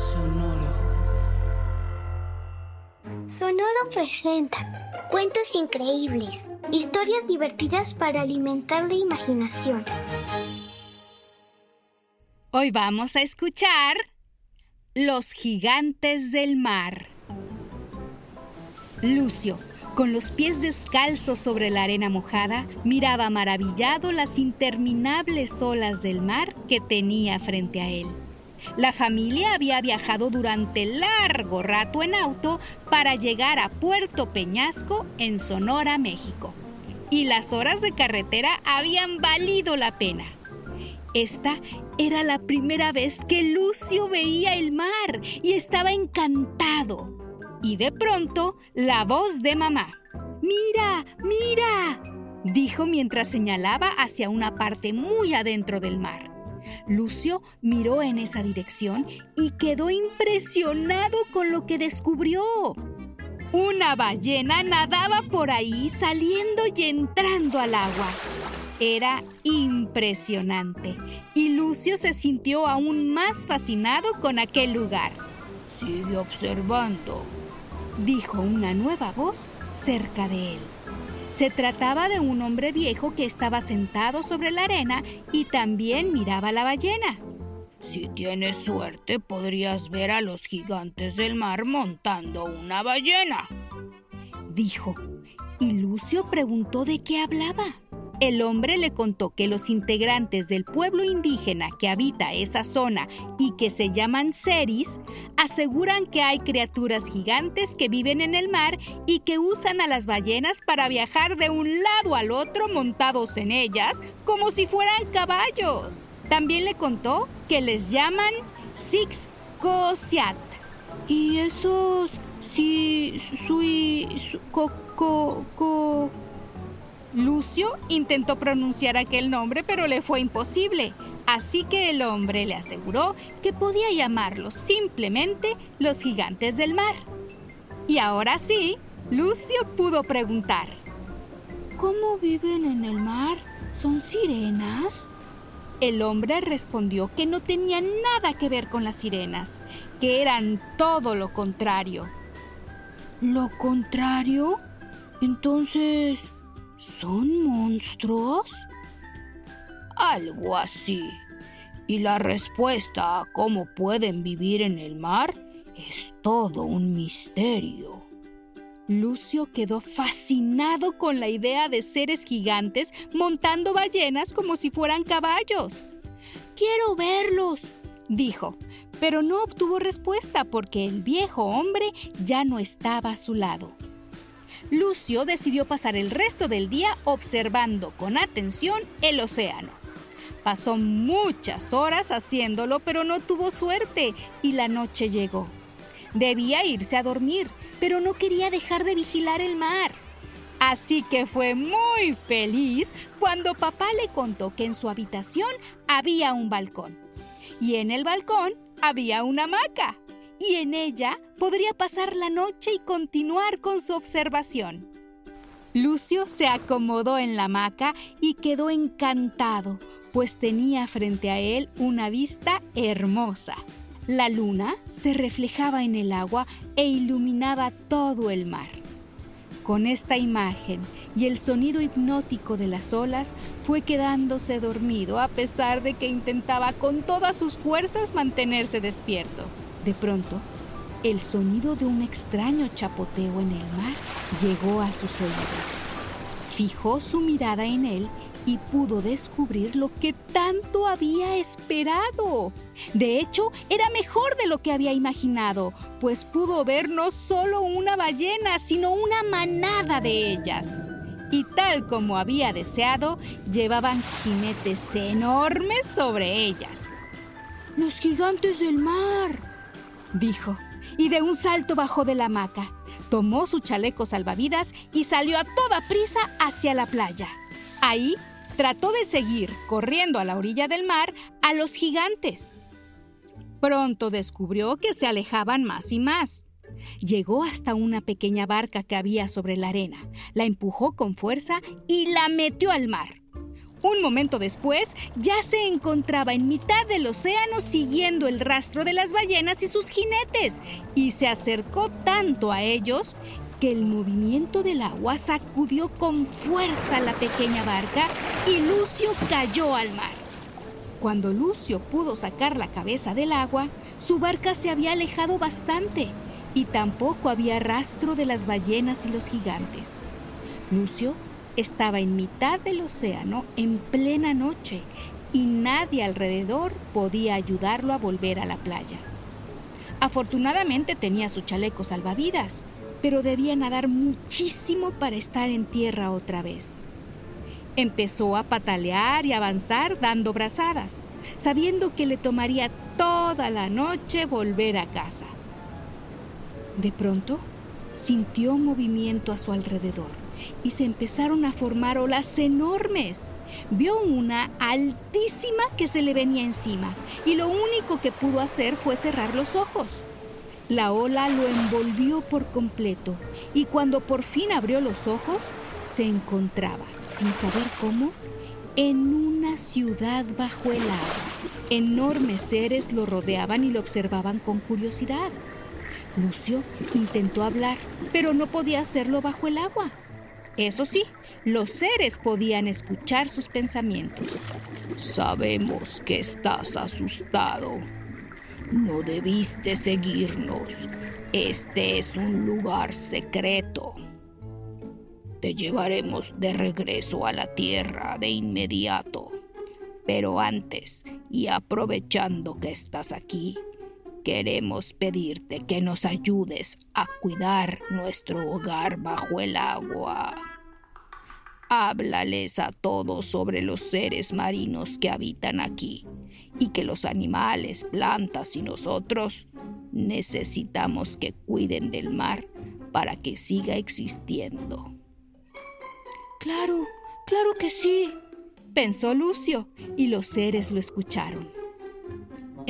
Sonoro. Sonoro presenta cuentos increíbles, historias divertidas para alimentar la imaginación. Hoy vamos a escuchar Los gigantes del mar. Lucio, con los pies descalzos sobre la arena mojada, miraba maravillado las interminables olas del mar que tenía frente a él. La familia había viajado durante largo rato en auto para llegar a Puerto Peñasco, en Sonora, México. Y las horas de carretera habían valido la pena. Esta era la primera vez que Lucio veía el mar y estaba encantado. Y de pronto, la voz de mamá. ¡Mira! ¡Mira! dijo mientras señalaba hacia una parte muy adentro del mar. Lucio miró en esa dirección y quedó impresionado con lo que descubrió. Una ballena nadaba por ahí saliendo y entrando al agua. Era impresionante y Lucio se sintió aún más fascinado con aquel lugar. Sigue observando, dijo una nueva voz cerca de él. Se trataba de un hombre viejo que estaba sentado sobre la arena y también miraba la ballena. Si tienes suerte, podrías ver a los gigantes del mar montando una ballena, dijo. Y Lucio preguntó de qué hablaba. El hombre le contó que los integrantes del pueblo indígena que habita esa zona y que se llaman seris aseguran que hay criaturas gigantes que viven en el mar y que usan a las ballenas para viajar de un lado al otro montados en ellas como si fueran caballos. También le contó que les llaman Six Cosiat. ¿Y esos si sui co, co, co Lucio intentó pronunciar aquel nombre, pero le fue imposible. Así que el hombre le aseguró que podía llamarlos simplemente los gigantes del mar. Y ahora sí, Lucio pudo preguntar. ¿Cómo viven en el mar? ¿Son sirenas? El hombre respondió que no tenían nada que ver con las sirenas, que eran todo lo contrario. ¿Lo contrario? Entonces, ¿Son monstruos? Algo así. Y la respuesta a cómo pueden vivir en el mar es todo un misterio. Lucio quedó fascinado con la idea de seres gigantes montando ballenas como si fueran caballos. Quiero verlos, dijo, pero no obtuvo respuesta porque el viejo hombre ya no estaba a su lado. Lucio decidió pasar el resto del día observando con atención el océano. Pasó muchas horas haciéndolo, pero no tuvo suerte y la noche llegó. Debía irse a dormir, pero no quería dejar de vigilar el mar. Así que fue muy feliz cuando papá le contó que en su habitación había un balcón. Y en el balcón había una hamaca y en ella podría pasar la noche y continuar con su observación. Lucio se acomodó en la hamaca y quedó encantado, pues tenía frente a él una vista hermosa. La luna se reflejaba en el agua e iluminaba todo el mar. Con esta imagen y el sonido hipnótico de las olas, fue quedándose dormido a pesar de que intentaba con todas sus fuerzas mantenerse despierto. De pronto, el sonido de un extraño chapoteo en el mar llegó a sus oídos. Fijó su mirada en él y pudo descubrir lo que tanto había esperado. De hecho, era mejor de lo que había imaginado, pues pudo ver no solo una ballena, sino una manada de ellas. y tal como había deseado, llevaban jinetes enormes sobre ellas. Los gigantes del mar, dijo, y de un salto bajó de la hamaca, tomó su chaleco salvavidas y salió a toda prisa hacia la playa. Ahí trató de seguir, corriendo a la orilla del mar, a los gigantes. Pronto descubrió que se alejaban más y más. Llegó hasta una pequeña barca que había sobre la arena, la empujó con fuerza y la metió al mar. Un momento después, ya se encontraba en mitad del océano siguiendo el rastro de las ballenas y sus jinetes, y se acercó tanto a ellos que el movimiento del agua sacudió con fuerza la pequeña barca y Lucio cayó al mar. Cuando Lucio pudo sacar la cabeza del agua, su barca se había alejado bastante y tampoco había rastro de las ballenas y los gigantes. Lucio estaba en mitad del océano en plena noche y nadie alrededor podía ayudarlo a volver a la playa. Afortunadamente tenía su chaleco salvavidas, pero debía nadar muchísimo para estar en tierra otra vez. Empezó a patalear y avanzar dando brazadas, sabiendo que le tomaría toda la noche volver a casa. De pronto, sintió movimiento a su alrededor y se empezaron a formar olas enormes. Vio una altísima que se le venía encima y lo único que pudo hacer fue cerrar los ojos. La ola lo envolvió por completo y cuando por fin abrió los ojos, se encontraba, sin saber cómo, en una ciudad bajo el agua. Enormes seres lo rodeaban y lo observaban con curiosidad. Lucio intentó hablar, pero no podía hacerlo bajo el agua. Eso sí, los seres podían escuchar sus pensamientos. Sabemos que estás asustado. No debiste seguirnos. Este es un lugar secreto. Te llevaremos de regreso a la tierra de inmediato. Pero antes, y aprovechando que estás aquí, queremos pedirte que nos ayudes a cuidar nuestro hogar bajo el agua. Háblales a todos sobre los seres marinos que habitan aquí y que los animales, plantas y nosotros necesitamos que cuiden del mar para que siga existiendo. Claro, claro que sí, pensó Lucio, y los seres lo escucharon.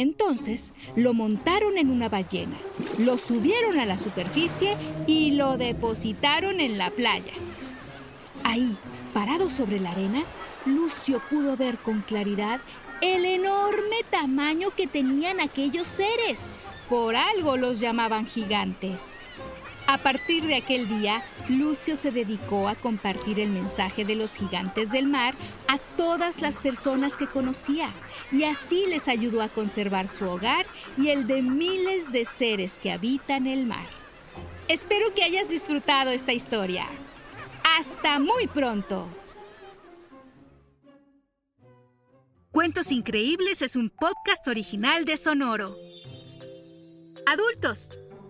Entonces lo montaron en una ballena, lo subieron a la superficie y lo depositaron en la playa. Ahí, parado sobre la arena, Lucio pudo ver con claridad el enorme tamaño que tenían aquellos seres. Por algo los llamaban gigantes. A partir de aquel día, Lucio se dedicó a compartir el mensaje de los gigantes del mar a todas las personas que conocía y así les ayudó a conservar su hogar y el de miles de seres que habitan el mar. Espero que hayas disfrutado esta historia. Hasta muy pronto. Cuentos Increíbles es un podcast original de Sonoro. Adultos